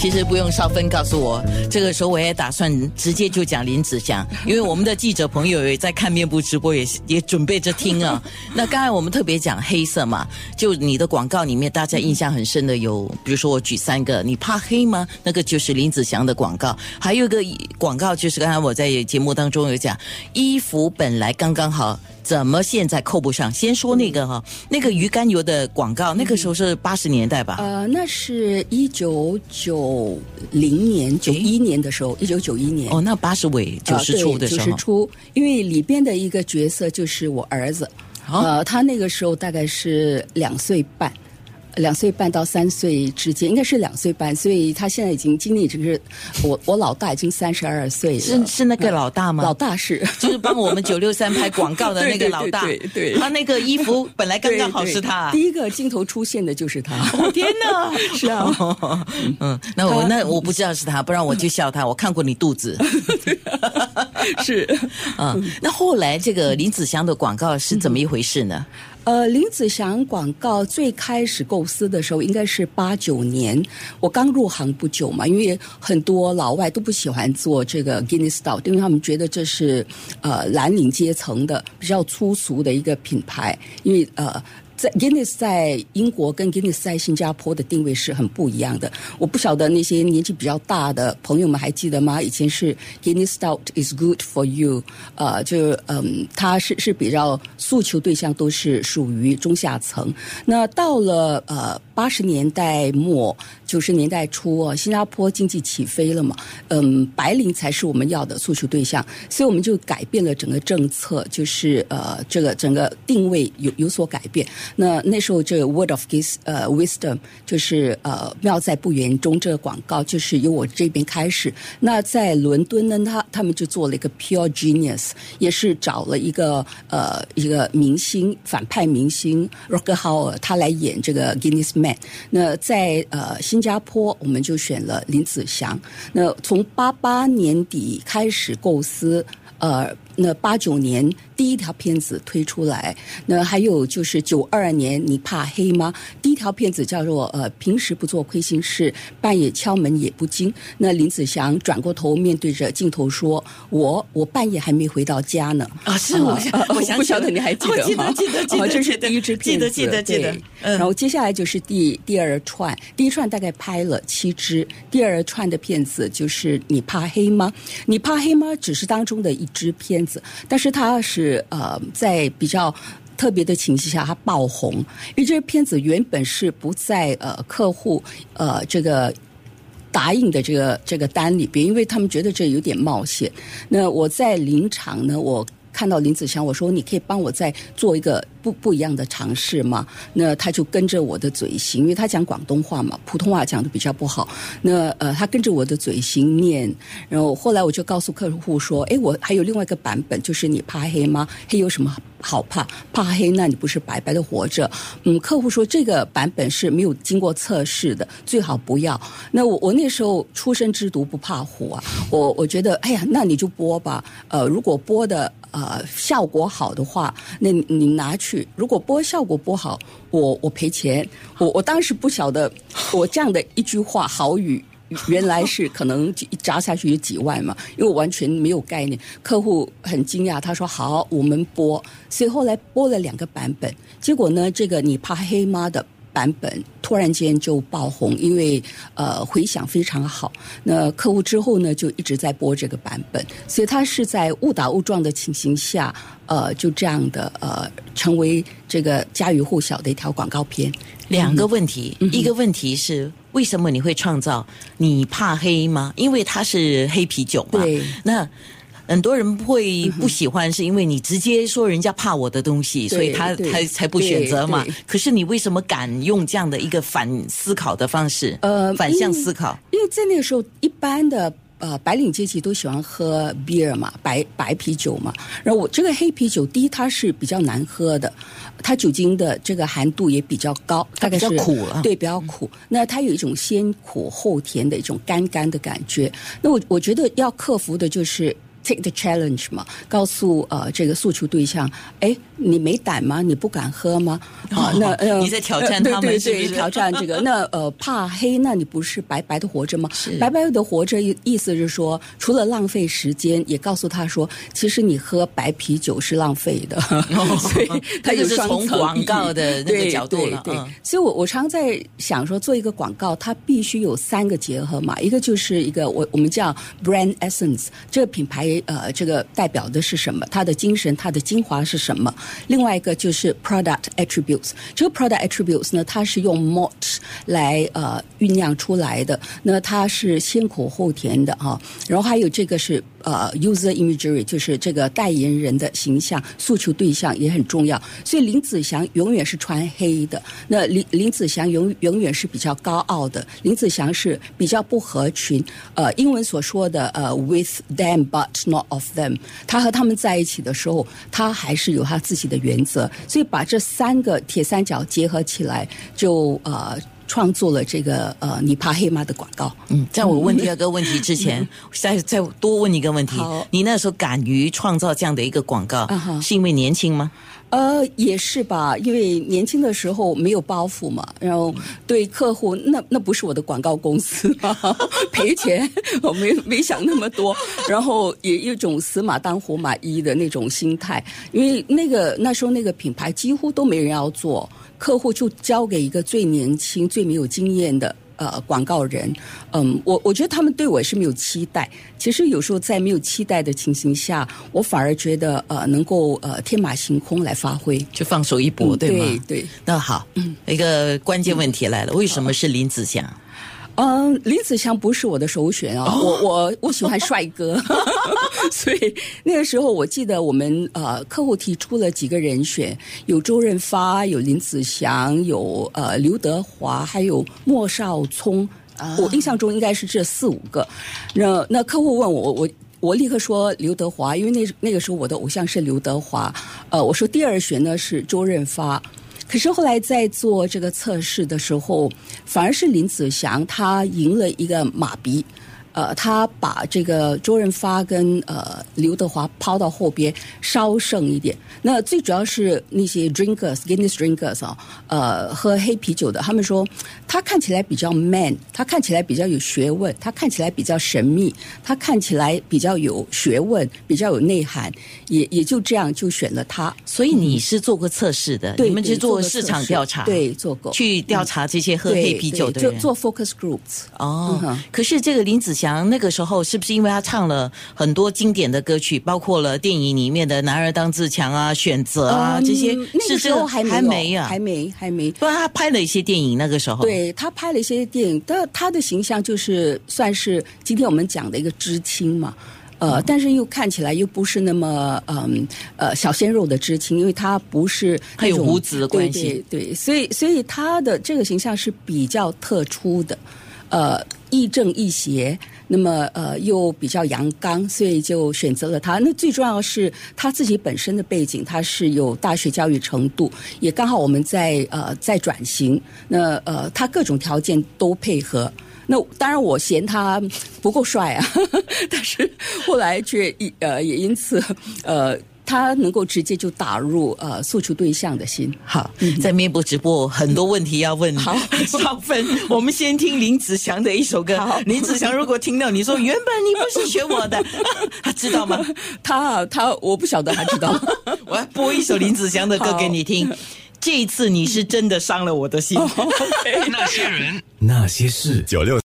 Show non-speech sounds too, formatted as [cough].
其实不用少芬告诉我，这个时候我也打算直接就讲林子祥，因为我们的记者朋友也在看面部直播，也也准备着听啊。[laughs] 那刚才我们特别讲黑色嘛，就你的广告里面，大家印象很深的有，比如说我举三个，你怕黑吗？那个就是林子祥的广告，还有一个广告就是刚才我在节目当中有讲，衣服本来刚刚好。怎么现在扣不上？先说那个哈，那个鱼肝油的广告，那个时候是八十年代吧？呃，那是一九九零年、九一年的时候，一九九一年。哦，那八十尾九十初的时候。九十初，因为里边的一个角色就是我儿子，呃，他那个时候大概是两岁半。两岁半到三岁之间，应该是两岁半，所以他现在已经经历就是。我我老大已经三十二岁了，是是那个老大吗？老大是，就是帮我们九六三拍广告的那个老大。[laughs] 对对，他那个衣服本来刚刚好是他。第一个镜头出现的就是他。天哪！[laughs] 是啊，嗯，那我那我不知道是他，不然我就笑他。[laughs] 我看过你肚子。是，嗯，那后来这个林子祥的广告是怎么一回事呢？呃，林子祥广告最开始构思的时候，应该是八九年，我刚入行不久嘛，因为很多老外都不喜欢做这个 Guinness Style，因为他们觉得这是呃蓝领阶层的比较粗俗的一个品牌，因为呃。在 Guinness 在英国跟 Guinness 在新加坡的定位是很不一样的。我不晓得那些年纪比较大的朋友们还记得吗？以前是 Guinness Stout is good for you，呃，就嗯，它是是比较诉求对象都是属于中下层。那到了呃八十年代末九十年代初，新加坡经济起飞了嘛，嗯，白领才是我们要的诉求对象，所以我们就改变了整个政策，就是呃这个整个定位有有所改变。那那时候这 Word of Gis 呃 Wisdom 就是呃妙在不言中这个广告就是由我这边开始。那在伦敦呢，他他们就做了一个 Pure Genius，也是找了一个呃一个明星反派明星 Roger Howard 他来演这个 Guinness Man。那在呃新加坡我们就选了林子祥。那从八八年底开始构思，呃那八九年。第一条片子推出来，那还有就是九二年，你怕黑吗？第一条片子叫做呃，平时不做亏心事，半夜敲门也不惊。那林子祥转过头面对着镜头说：“我我半夜还没回到家呢。[laughs] ”啊，是我我想不晓得你还记得吗？记得记得记得，[laughs] 这是第一支片子，记得记得记得。然后接下来就是第第二串，第一串大概拍了七支，第二串的片子就是你怕黑吗？你怕黑吗？只是当中的一支片但是他是。呃，在比较特别的情形下，他爆红。因为这个片子原本是不在呃客户呃这个答应的这个这个单里边，因为他们觉得这有点冒险。那我在临场呢，我看到林子祥，我说你可以帮我再做一个。不不一样的尝试吗，那他就跟着我的嘴型，因为他讲广东话嘛，普通话讲的比较不好。那呃，他跟着我的嘴型念，然后后来我就告诉客户说：“哎，我还有另外一个版本，就是你怕黑吗？黑有什么好怕？怕黑，那你不是白白的活着？”嗯，客户说这个版本是没有经过测试的，最好不要。那我我那时候出生之犊不怕虎啊，我我觉得哎呀，那你就播吧。呃，如果播的呃效果好的话，那你拿去。如果播效果不好，我我赔钱。我我当时不晓得，我这样的一句话好语，原来是可能一砸下去有几万嘛，因为我完全没有概念。客户很惊讶，他说好，我们播。所以后来播了两个版本，结果呢，这个你怕黑妈的。版本突然间就爆红，因为呃回响非常好。那客户之后呢，就一直在播这个版本，所以他是在误打误撞的情形下，呃，就这样的呃，成为这个家喻户晓的一条广告片。两个问题，一个问题是为什么你会创造？你怕黑吗？因为它是黑啤酒嘛。对，那。很多人会不喜欢，是因为你直接说人家怕我的东西，所以他才才不选择嘛。可是你为什么敢用这样的一个反思考的方式？呃，反向思考。因为在那个时候，一般的呃白领阶级都喜欢喝 beer 嘛，白白啤酒嘛。然后我这个黑啤酒，第一它是比较难喝的，它酒精的这个含度也比较高，大概是比较苦了对，比较苦。那它有一种先苦后甜的一种干干的感觉。那我我觉得要克服的就是。Take the challenge 嘛，告诉呃这个诉求对象，哎，你没胆吗？你不敢喝吗？啊，那呃 [laughs] 你在挑战他们呃对是不是对对，挑战这个。那呃，怕黑，那你不是白白的活着吗是？白白的活着，意意思是说，除了浪费时间，也告诉他说，其实你喝白啤酒是浪费的，所以它有这个是从广告的那个角度了对对嗯所以我我常在想说，做一个广告，它必须有三个结合嘛，一个就是一个我我们叫 brand essence，这个品牌呃这个代表的是什么？它的精神，它的精华是什么？另外一个就是 product attributes，这个 product attributes 呢，它是用 malt 来呃酝酿出来的，那它是先苦后甜的哈、然后还有这个是呃 user imagery，就是这个代言人的形象诉求对象也很重要。所以林子祥永远是穿黑的，那林林子祥永永远是比较高傲的，林子祥是比较不合群。呃，英文所说的呃 with them but not of them，他和他们在一起的时候，他还是有他自己的原则。所以把这三个铁三角结合起来，就呃。创作了这个呃，你怕黑吗的广告。嗯，在我问第二个问题之前，[laughs] 再再多问一个问题好。你那时候敢于创造这样的一个广告啊，是因为年轻吗？呃，也是吧，因为年轻的时候没有包袱嘛，然后对客户，那那不是我的广告公司嘛，[laughs] 赔钱，我没没想那么多，[laughs] 然后也有一种死马当活马医的那种心态，因为那个那时候那个品牌几乎都没人要做，客户就交给一个最年轻、最没有经验的。呃，广告人，嗯，我我觉得他们对我也是没有期待。其实有时候在没有期待的情形下，我反而觉得呃，能够呃天马行空来发挥。就放手一搏，嗯对吗？对对那好，嗯一个关键问题来了，为什么是林子祥？嗯，林子祥不是我的首选啊，我我我喜欢帅哥，[laughs] [laughs] 所以那个时候我记得我们呃客户提出了几个人选，有周润发，有林子祥，有呃刘德华，还有莫少聪。我印象中应该是这四五个。那那客户问我，我我我立刻说刘德华，因为那那个时候我的偶像是刘德华。呃，我说第二选呢是周润发。可是后来在做这个测试的时候，反而是林子祥他赢了一个马鼻。呃，他把这个周润发跟呃刘德华抛到后边，稍剩一点。那最主要是那些 drinkers、Guinness drinkers 啊，呃，喝黑啤酒的，他们说他看起来比较 man，他看起来比较有学问，他看起来比较神秘，他看起来比较有学问，比较有内涵，也也就这样就选了他。所以你是做过测试的，对你们去做市场调查，，对，做过。去调查这些喝黑啤酒的人。对做做 focus groups。哦嗯，可是这个林子祥那个时候是不是因为他唱了很多经典的歌曲，包括了电影里面的《男儿当自强》啊、《选择》啊、嗯这些，那个时候还没有还没啊，还没还没。不然他拍了一些电影，那个时候，对他拍了一些电影，但他的形象就是算是今天我们讲的一个知青嘛。呃，但是又看起来又不是那么嗯呃小鲜肉的知青，因为他不是他有胡子的关系。对对对，所以所以他的这个形象是比较特殊的，呃，亦正亦邪，那么呃又比较阳刚，所以就选择了他。那最重要是他自己本身的背景，他是有大学教育程度，也刚好我们在呃在转型，那呃他各种条件都配合。那当然，我嫌他不够帅啊，[laughs] 但是后来却一呃也因此呃他能够直接就打入呃诉求对象的心。好，在面部直播很多问题要问。好 [laughs] 少芬，我们先听林子祥的一首歌。林子祥如果听到你说原本你不是选我的，[laughs] 他知道吗？他啊他我不晓得他知道。[laughs] 我要播一首林子祥的歌给你听。这一次你是真的伤了我的心。那些人，那些事，九六